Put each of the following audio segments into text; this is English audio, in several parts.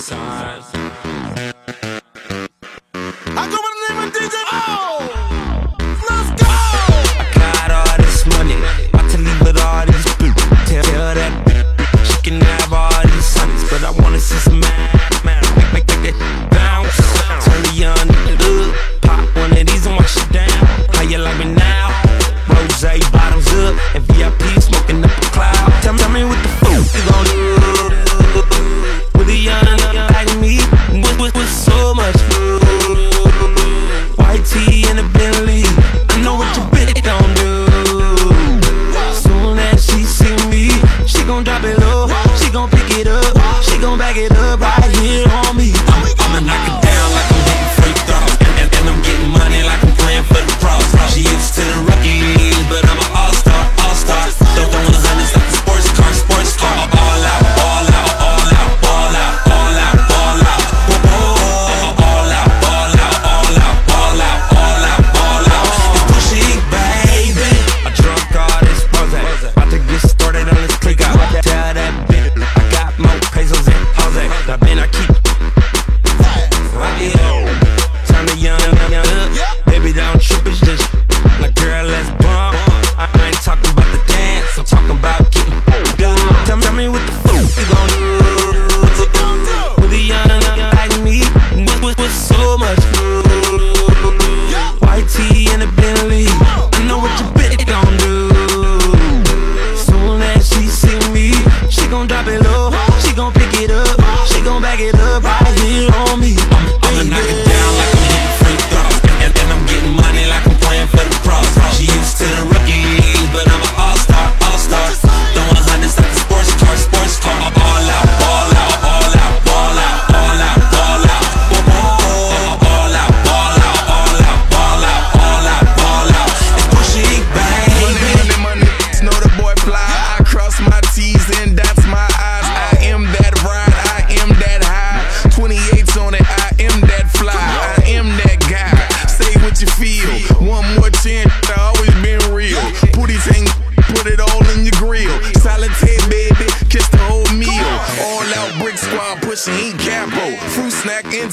inside. She gon' pick it up. She gon' back it up right here on me. I'ma knock it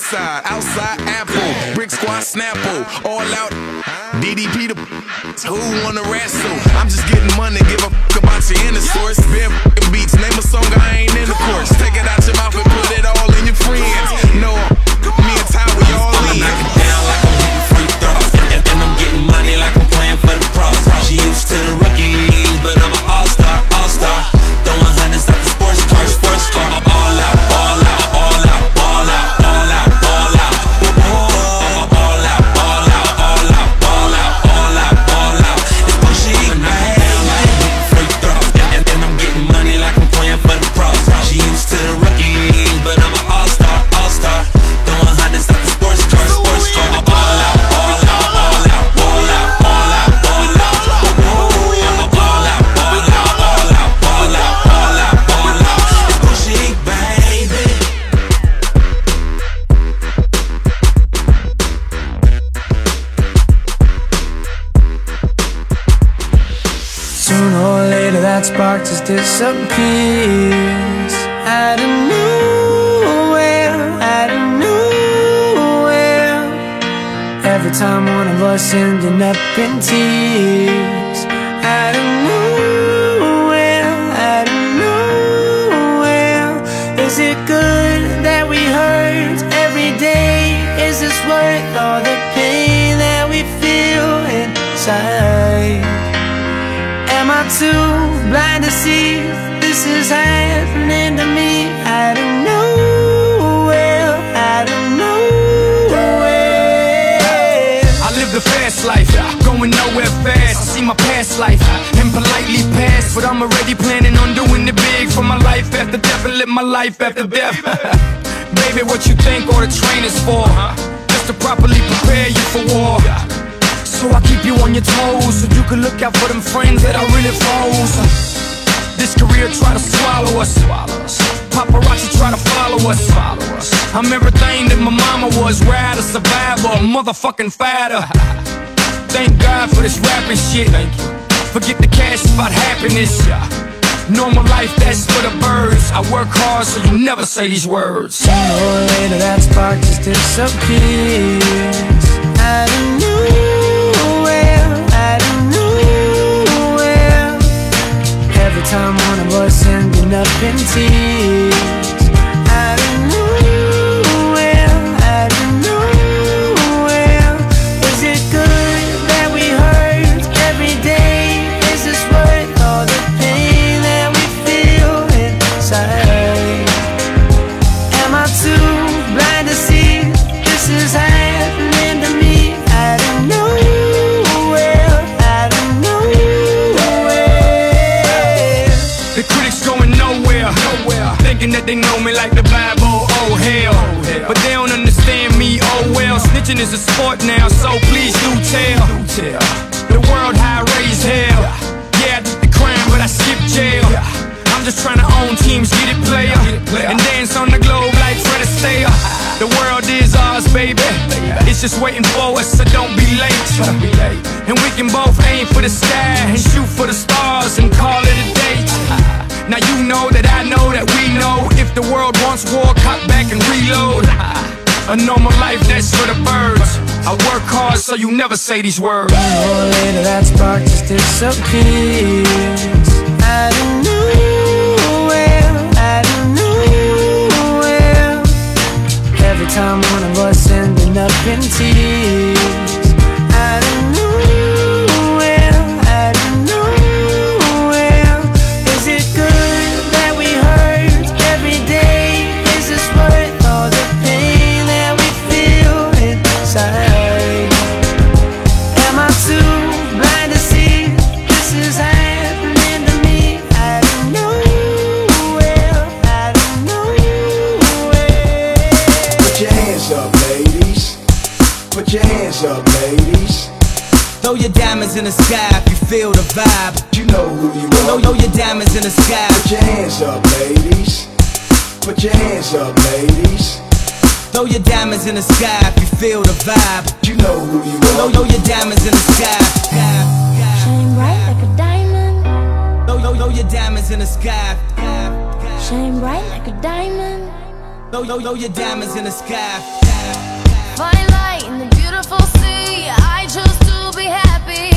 inside, outside Apple, brick squad Snapple, all out. DDP the who on the rest Sooner or later that spark just disappears. Out of nowhere, out of nowhere. Every time one of us ending up in tears. see this is happening to me out of nowhere, out of nowhere. I live the fast life, going nowhere fast. I see my past life and politely pass, but I'm already planning on doing it big for my life after death and live my life after death. Baby, what you think all the training's for? Just to properly prepare you for war. So I keep you on your toes So you can look out for them friends that are really foes this career try to swallow us. Paparazzi try to follow us. I'm everything that my mama was. Ride a survivor, a motherfucking fighter. Thank God for this rapping shit. Forget the cash about happiness. Normal life, that's for the birds. I work hard so you never say these words. Sooner or later, that spark just disappears. I don't know. Time one of us ending up in tears they know me like the Bible, oh hell. But they don't understand me, oh well. Snitching is a sport now, so please do tell. The world high I raise hell. Yeah, I did the crime, but I skipped jail. I'm just trying to own teams, get it, player. And dance on the globe like Fred Astaire. The world is ours, baby. It's just waiting for us, so don't be late. And we can both aim for the sky and shoot for the stars and call it a day. Now you know that I know that we know if the world wants war, cut back and reload. A normal life, that's for the birds. I work hard so you never say these words. Or later that spark just disappears Out of nowhere, out of nowhere Every time one of us ending up in tears diamonds in the sky if you feel the vibe. You know who you Throw, are. throw your diamonds in the sky. Put your hands up, ladies. Put your hands up, ladies. Throw your diamonds in the sky if you feel the vibe. You know who you Throw, are. throw your diamonds in the sky. Shine bright like a diamond. Throw, throw, throw your diamonds in the sky. Shine bright like a diamond. Throw, throw, throw your diamonds in the sky. Fine light in the beautiful sea. I chose to be happy.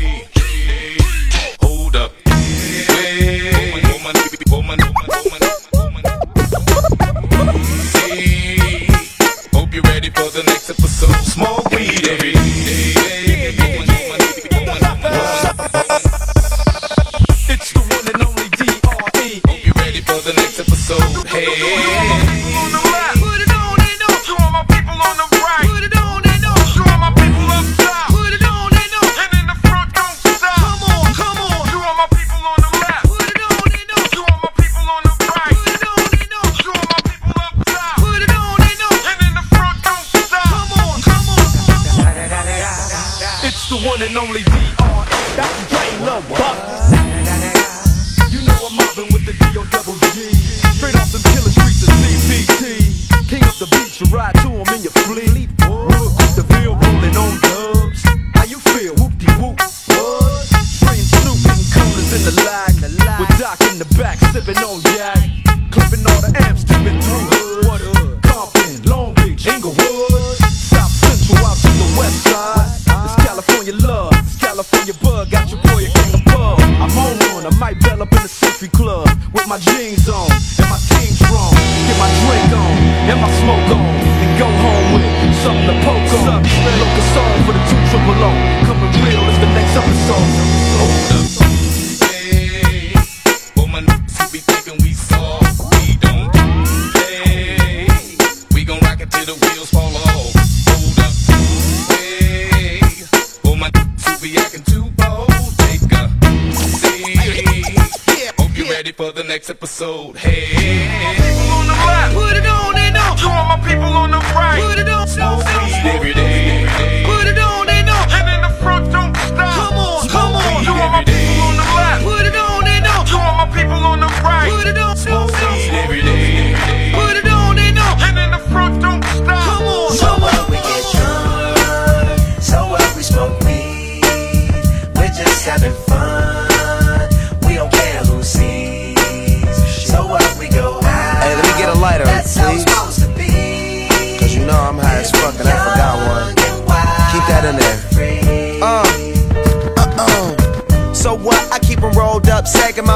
next episode. Hey.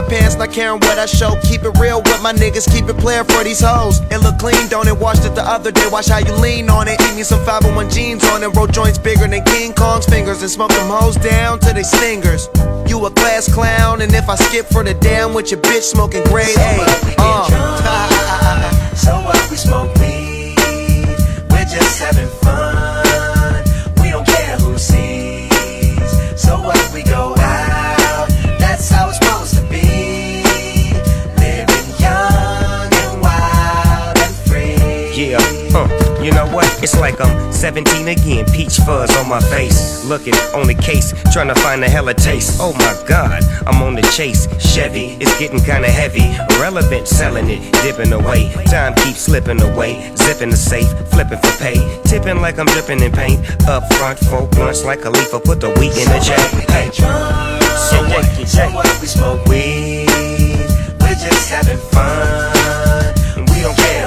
pants, not caring what I show. Keep it real with my niggas, keep it playing for these hoes. It look clean, don't it? Washed it the other day, watch how you lean on it. Eat me some 501 jeans on it, roll joints bigger than King Kong's fingers, and smoke them hoes down to they stingers. You a class clown, and if I skip for the damn with your bitch smoking grade so A. What we uh. drunk, so what we smoke weed, we're just having fun. It's like I'm 17 again, peach fuzz on my face. Looking on the case, trying to find a hella taste. Oh my god, I'm on the chase. Chevy, it's getting kinda heavy. Relevant, selling it, dipping away. Time keeps slipping away. Zipping the safe, flipping for pay. Tipping like I'm dripping in paint. Up front, four blunts like a leaf, put the weed in the J. Hey. So what? So what? We smoke weed. We're just having fun. We don't care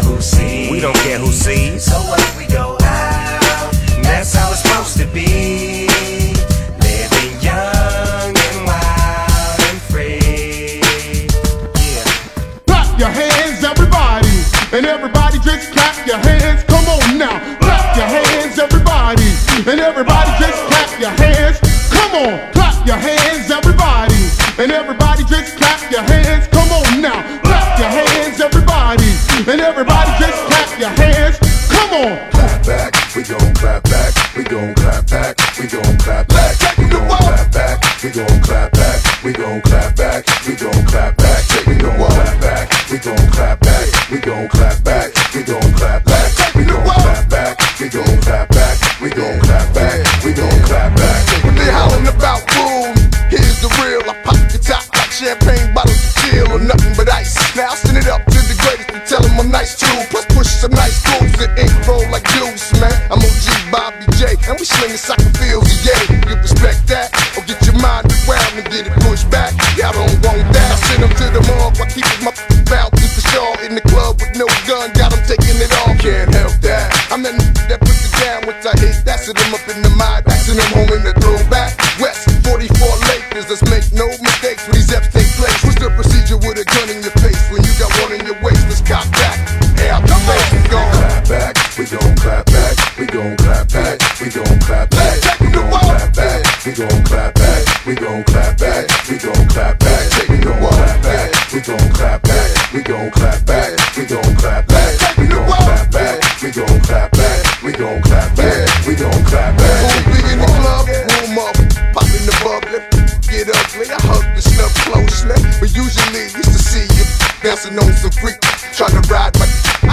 but used to see you bouncing on some freak, trying to ride my.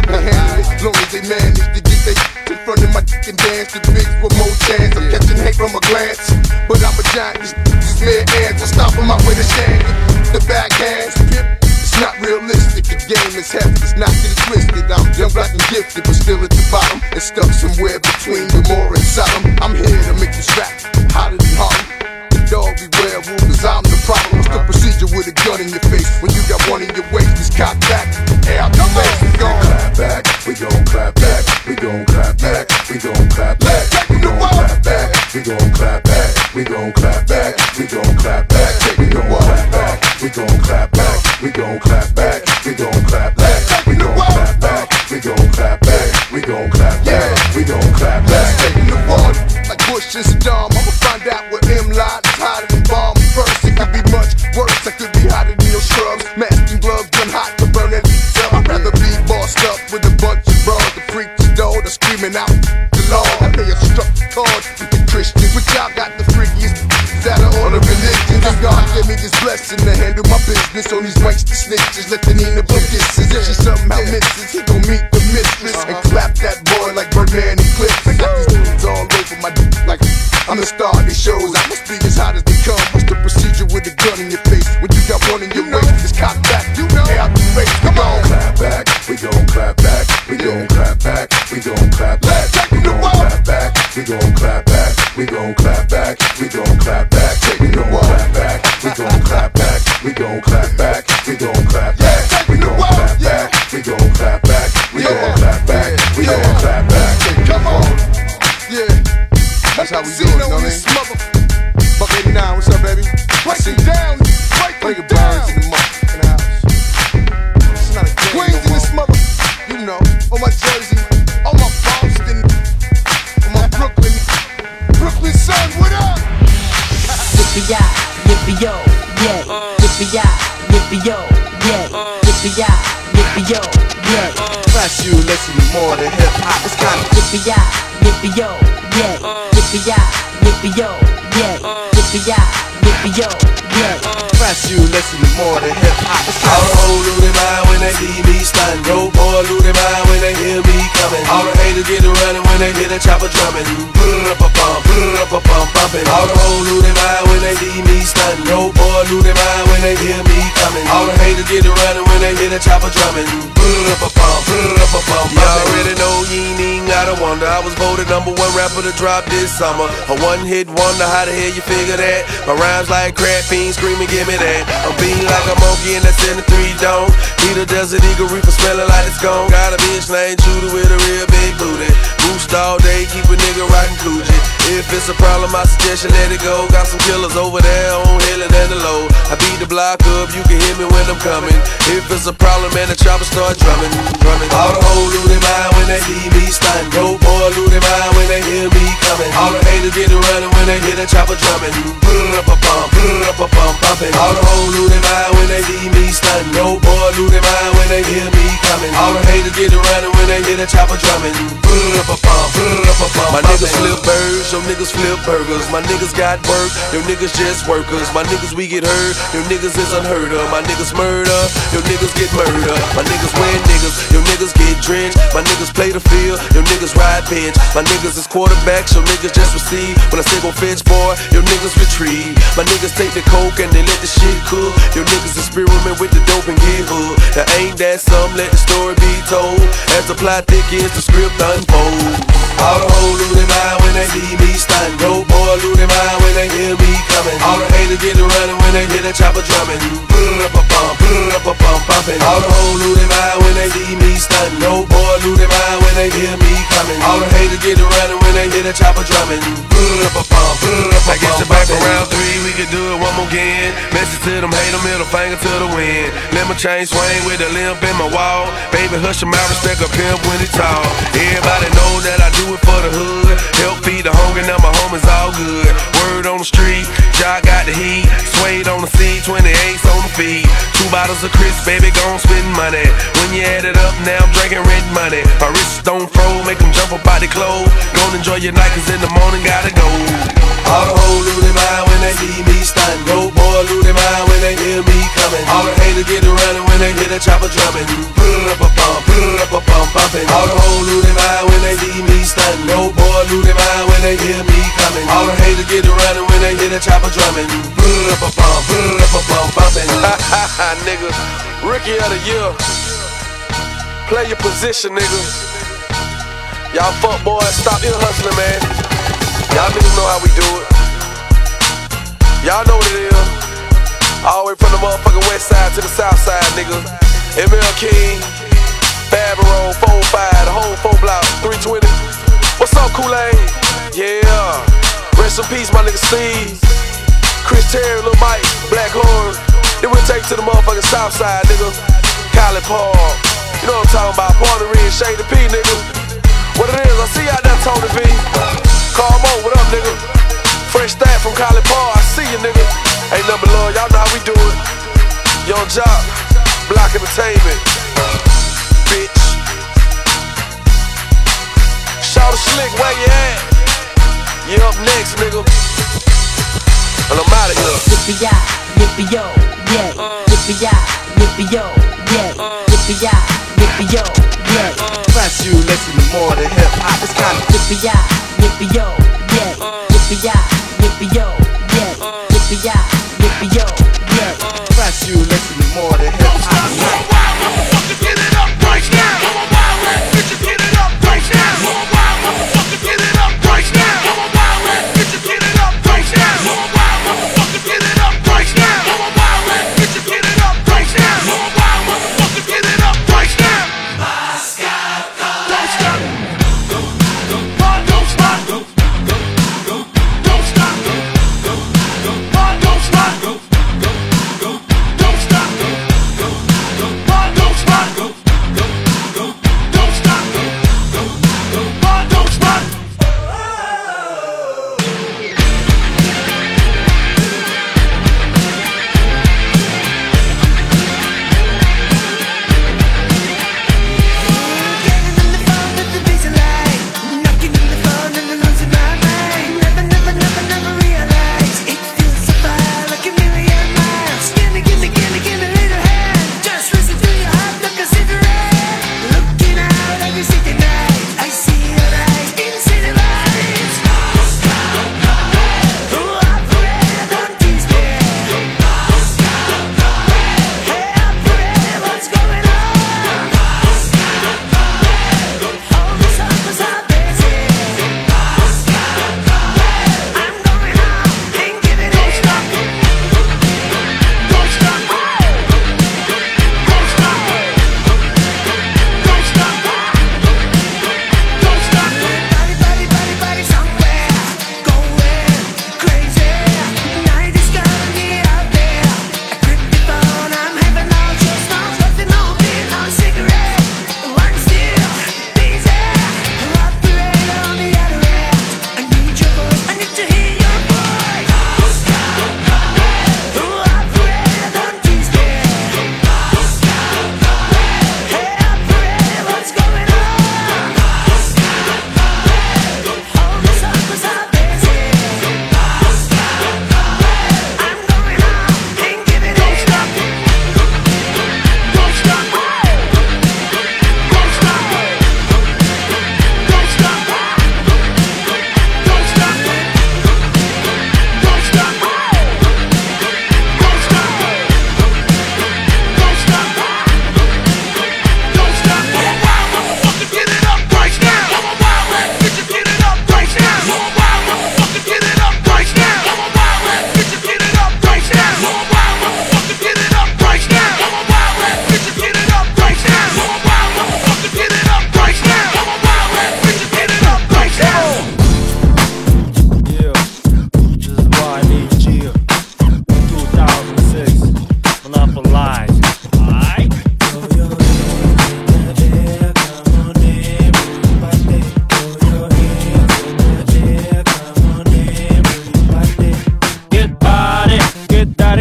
I handle it, long as they manage to get they in front of my dick and dance to bigs with more chance. I'm catching hate from a glance, but I'm a giant. This is mere ants. I stop on my way to shame. The backhands, pimp. It's not realistic. The game is heavy. It's not get it twisted. I'm young, black, and gifted, but still at the bottom. And stuck somewhere between the more and Sodom. I'm here to make this rap in your face when you got one in your waist? Just cock back. Hey, I'm the face. We gon' clap back, we gon' clap back, we gon' clap back, we gon' clap back, we gon' clap back, we gon' clap back, we gon' clap back, we gon' clap back, we gon' clap back, we gon' clap back, we gon' clap back, we gon' clap back, we gon' clap back, we gon' clap back, we gon' clap back, we gon' clap back. Taking the water like Bush and Saddam. My on these rights to snitches. Let the Nina book kisses. If she somehow misses, he gon' meet the mistress and clap that boy like Birdman and Clips. I got these dudes all over my dick like I'm the star of these shows. I must be as hot as they come. What's the procedure with a gun in your face when you got one in your waist? Just cock back. You know, hey, out the face. Come on. clap back, we gon' clap back, we gon' clap back, we gon' clap back, we gon' clap back, we gon' clap back, we gon' listen to more than hip hop. All the lose their mind when they see me stunning. Road boy lose their mind when they hear me coming. All the haters get around when they hear the chopper drumming. All the hoes lose their mind when they see me stunting. No boy lose their mind when they hear me coming. All the haters get to running when they hear the chopper drumming. You already know you ain't gotta wonder. I was voted number one rapper to drop this summer. A one-hit wonder, how the hell you figure that? My rhymes like crap fiends screaming, give me that. I'm being like a monkey in the three dome. Need a desert eagle reefer smelling like it's gone. Got a bitch named Judah with a real big booty. Boost all day, keep a nigga rockin' Coogi. If it's a problem, I suggest you let it go. Got some killers over there on hill and the low. I beat the block up, you can hear me when I'm coming. If it's a problem, man, the chopper start drumming, drumming. All the hoes lose their mind when they see me stun. No boy lose their mind when they hear me coming. All the haters get to running when they hear the chopper drumming. Brr-a-pa-pum, brr-a-pa-pum, bumping. All the hoes lose their mind when they see me stun. No boy lose their mind when they hear me coming. All the haters get to running when they hear the chopper drumming. Brr-a-pa-pum, brr-a-pa-pum, My niggas flip birds, your niggas flip burgers. My niggas got work, your niggas just workers. My niggas we get hurt, your niggas is unheard of. My niggas murder, your niggas get murdered, My niggas win niggas, your niggas get drenched. My niggas play the field, your niggas ride bench. My niggas is quarterbacks, your niggas just receive. When I say go fetch boy, your niggas retrieve. My niggas take the coke and they let the shit cook. Your niggas experiment with the dope and get hooked. Now ain't that some? Let the story be told. As the plot thickens, the script unfolds. All the hoes lose their mind when they see me stun. No boy lose their mind when they hear me coming. All the haters get to running when they hear the chopper drumming. Brr-a-pa-pum, brr-a-pa-pum, bumping. All the hoes lose their mind when they see me stun. No boy lose their mind when they hear me coming. All the haters get to running when they hear the chopper drumming. Brr-a-pa-pum, brr-a-pa-pum, I guess the back around three, we could do it one more again. Message to them, hate them, middle finger to the wind. Let my chain swing with a limp in my wall. Baby, hush your mouth, respect a pimp when he tall. Everybody know that I do it for the hood. Help feed the hungry, now my homies all good. Word on the street, Jaw got the heat. Suede on the seat, 28s on the feet. Two bottles of Chris, baby, gon' spend money. When you add it up, now I'm drinking rent money. My wrists don't froze, make them jump up out the clothes. Gon' enjoy your night, cause in the morning gotta go. All the hoes lose their mind when they see me stun. No boy lose their mind when they hear me coming. All the haters get to running when they hear the chopper drumming. Brr-a-pa-pum, brr-a-pa-pum, bumping. All the hoes lose their mind when they see me stun. No boy lose their mind when they hear me coming. All the haters get to running when they hear the chopper drumming. Brr-a-pa-pum, brr-a-pa-pum, bumping. Ha ha ha, nigga. Rookie of the year. Play your position, nigga. Y'all fuck boys, stop your hustling, man. Y'all niggas know how we do it. Y'all know what it is. All the way from the motherfucking west side to the south side, nigga. ML King, Fabro, 4-5, the whole 4 block, 320. What's up, Kool-Aid? Yeah. Rest in peace, my nigga Steve. Chris Terry, Lil Mike, Black Horn. Then we'll take to the motherfucking south side, nigga. College Park. You know what I'm talking about. Party Red, Shady P, Kind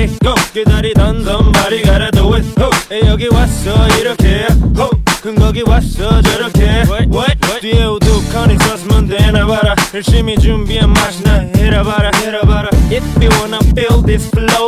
way go 기다리던 넌 말이 가라 do it ho hey, 여기 왔어 이렇게 ho 큰 거기 왔어 저렇게 what, what, what? 뒤에 우두커니 있었으면 되나 봐라 열심히 준비한 맛이나 해라 봐라 해라 봐라 If you wanna feel this flow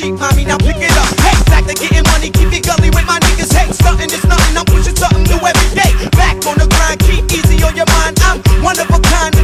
cheap, mommy, now pick it up. Hey, back to getting money, keep it gully with my niggas. Hey, something is nothing, I'm pushing something new every day. Back on the grind, keep easy on your mind. I'm one of a kind.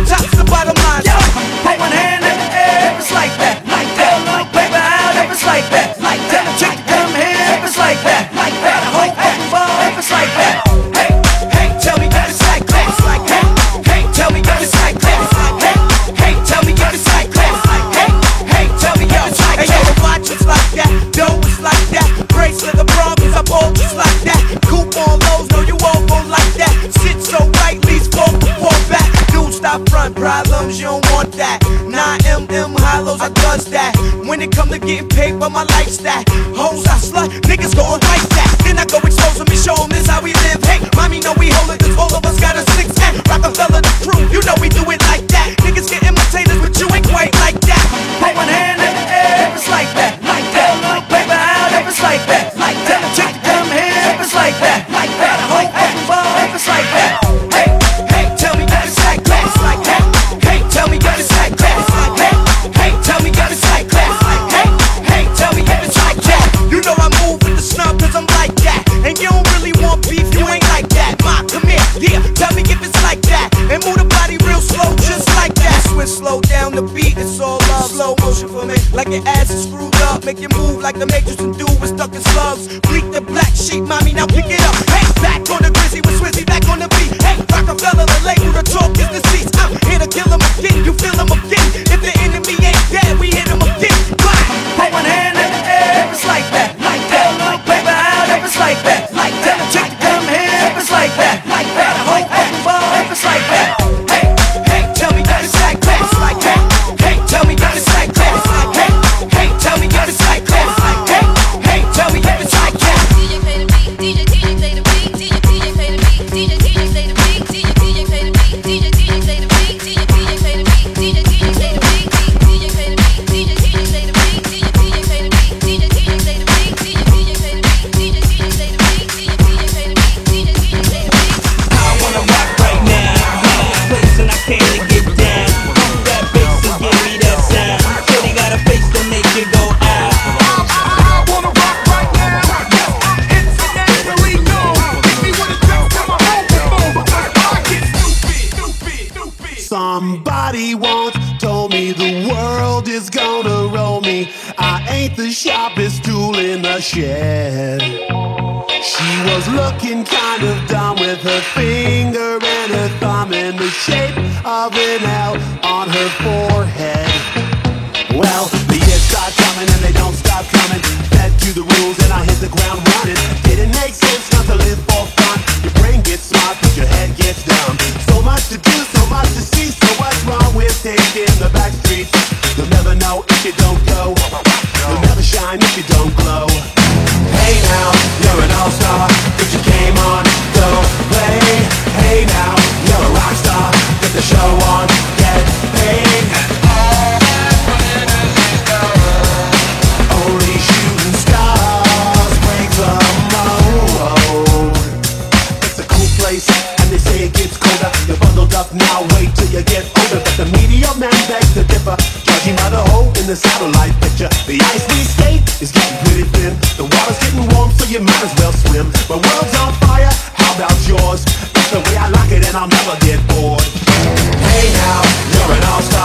Get bored. Hey now, you're an all-star.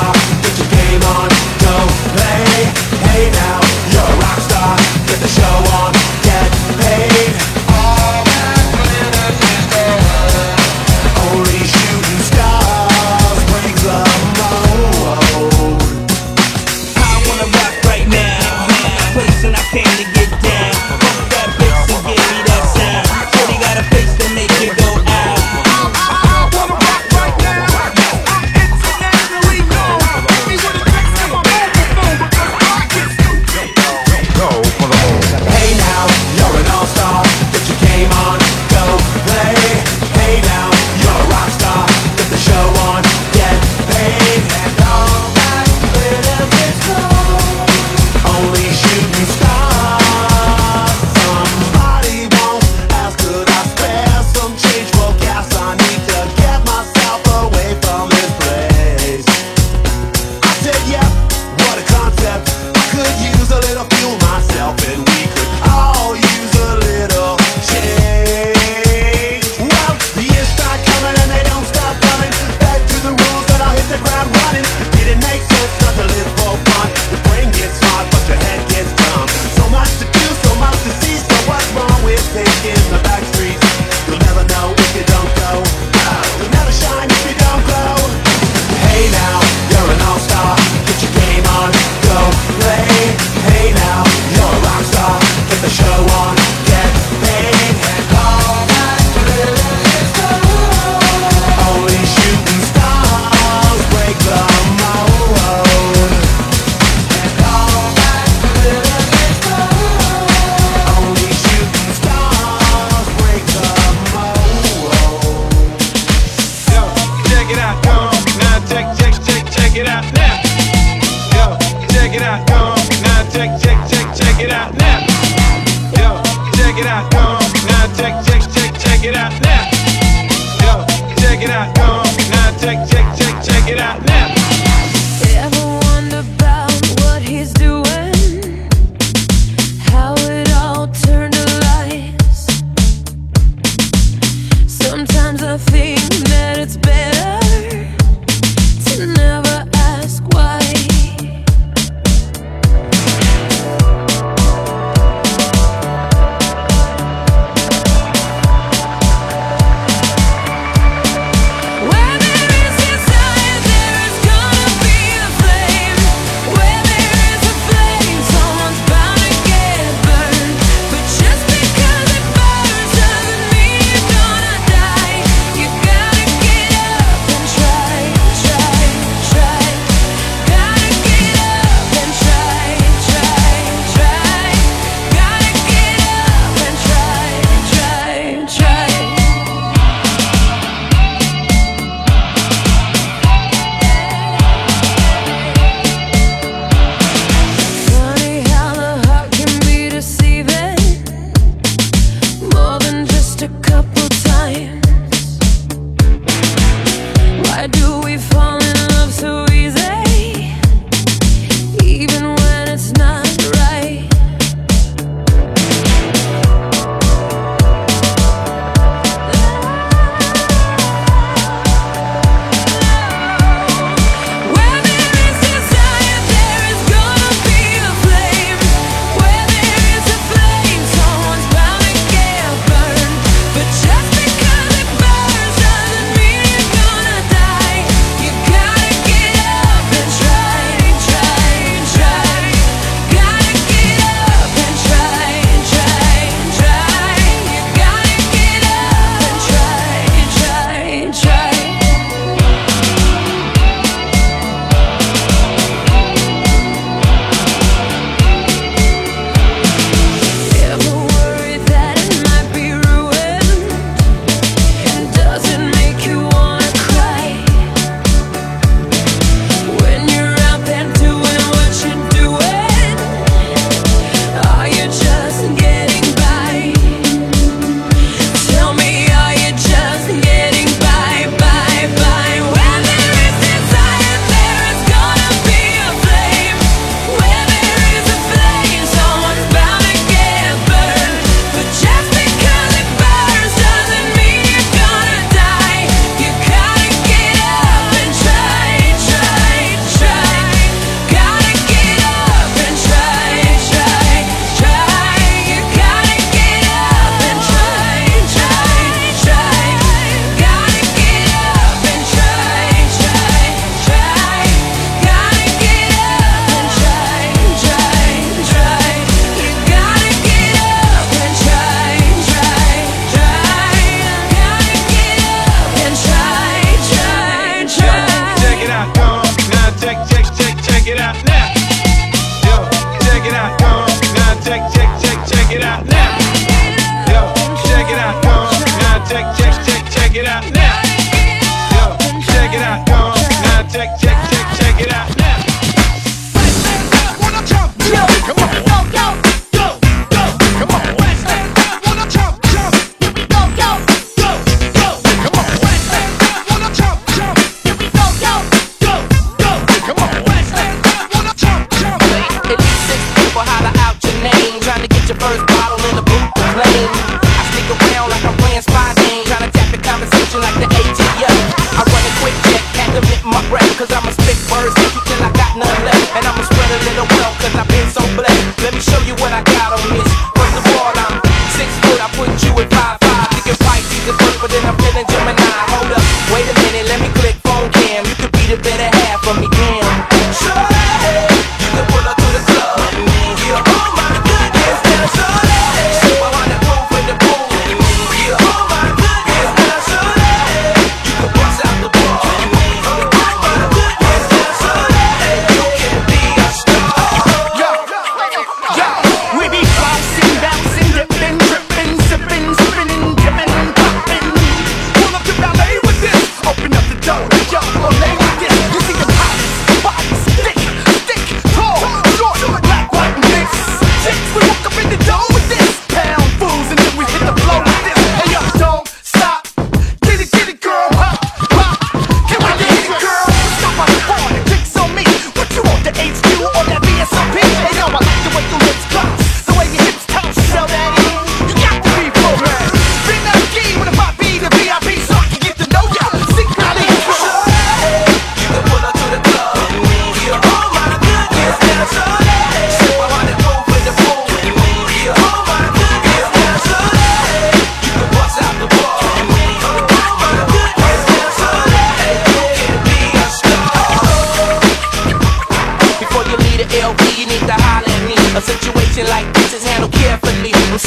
On. Now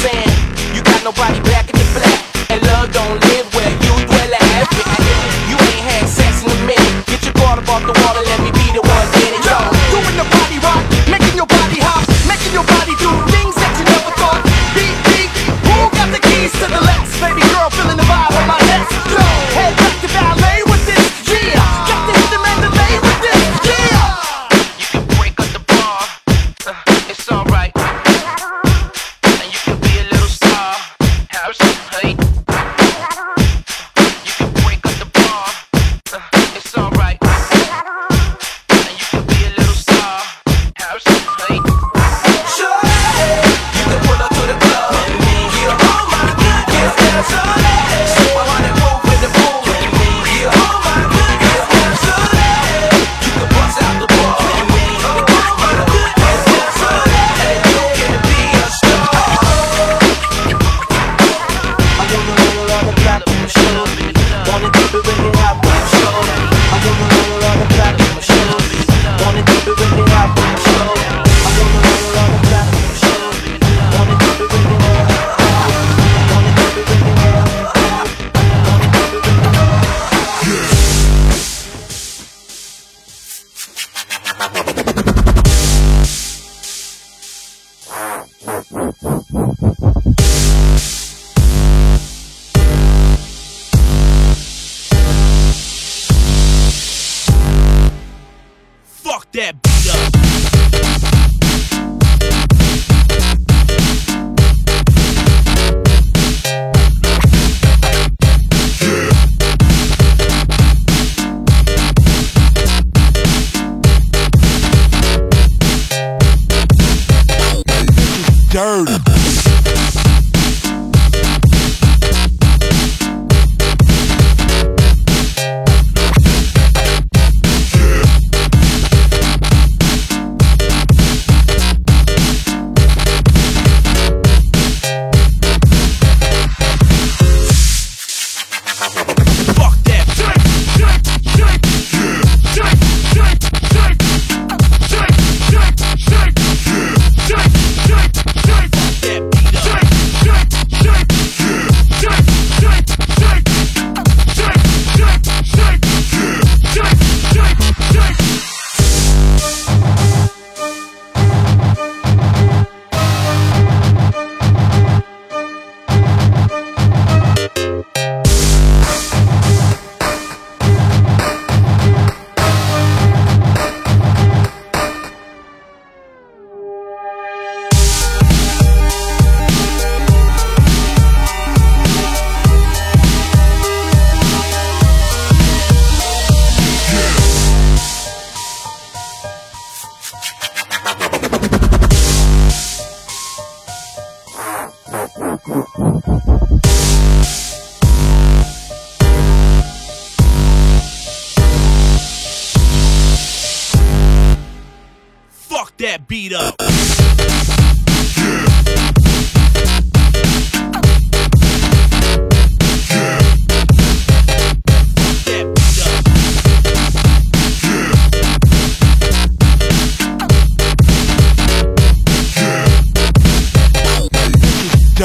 carefully. You got nobody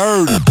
Dirty.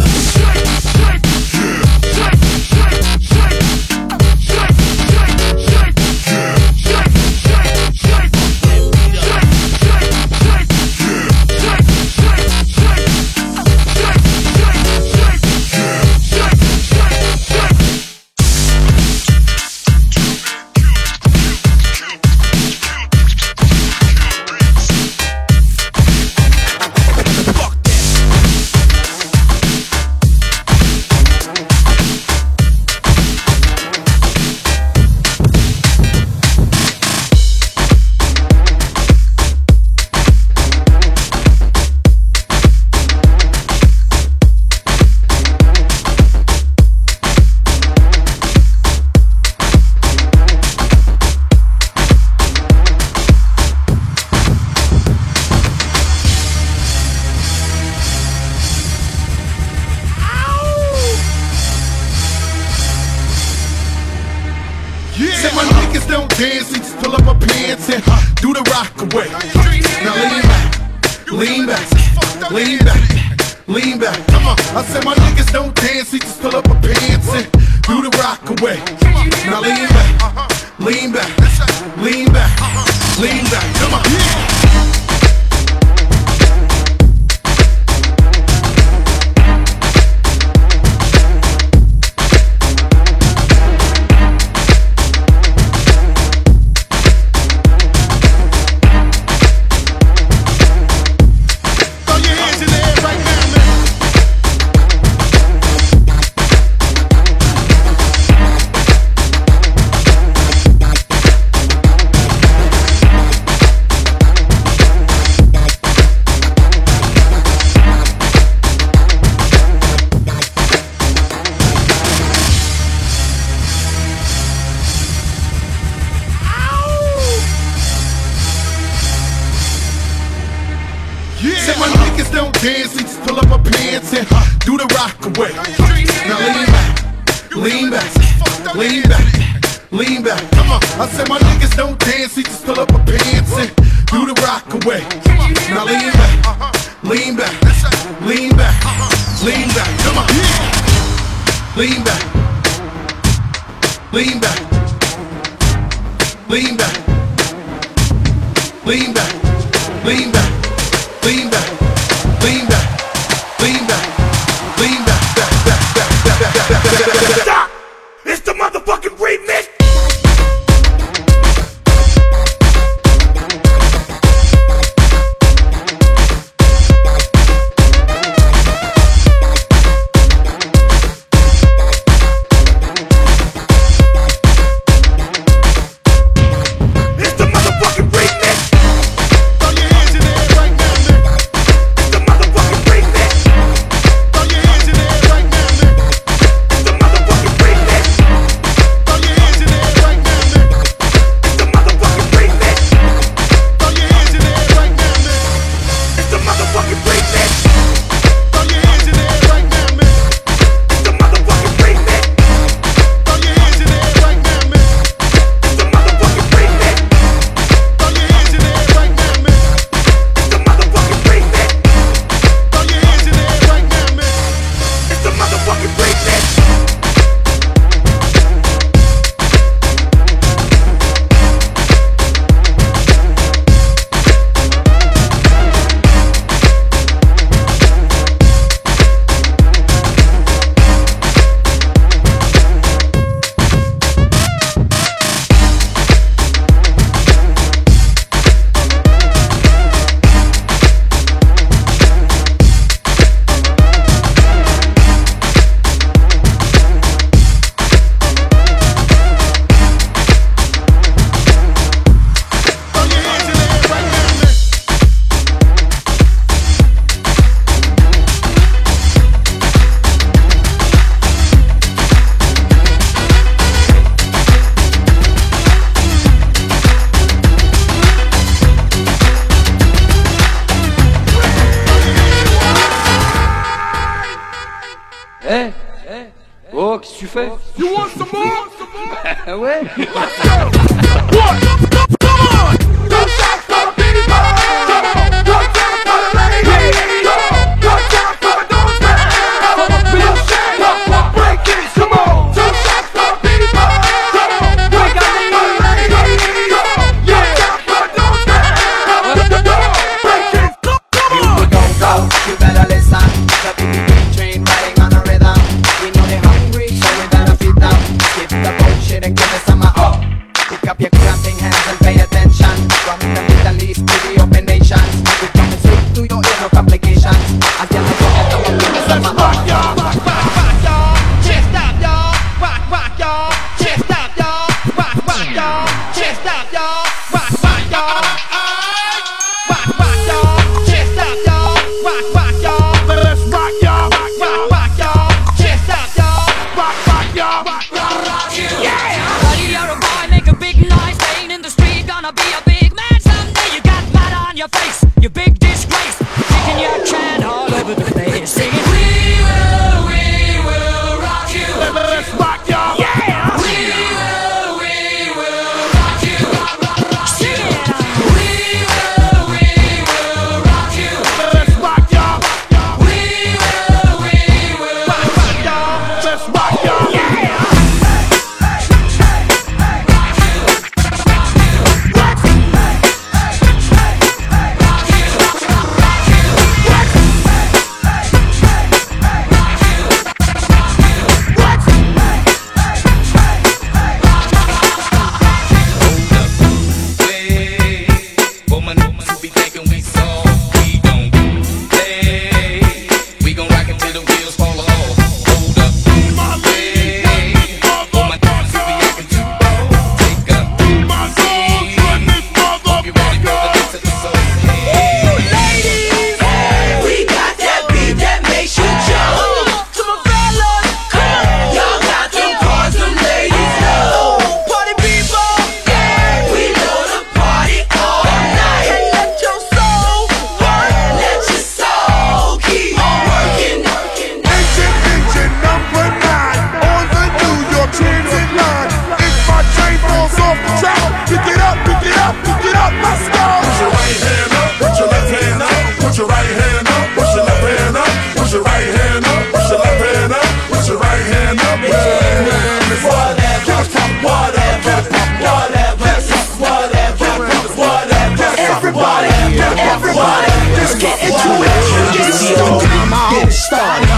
Started,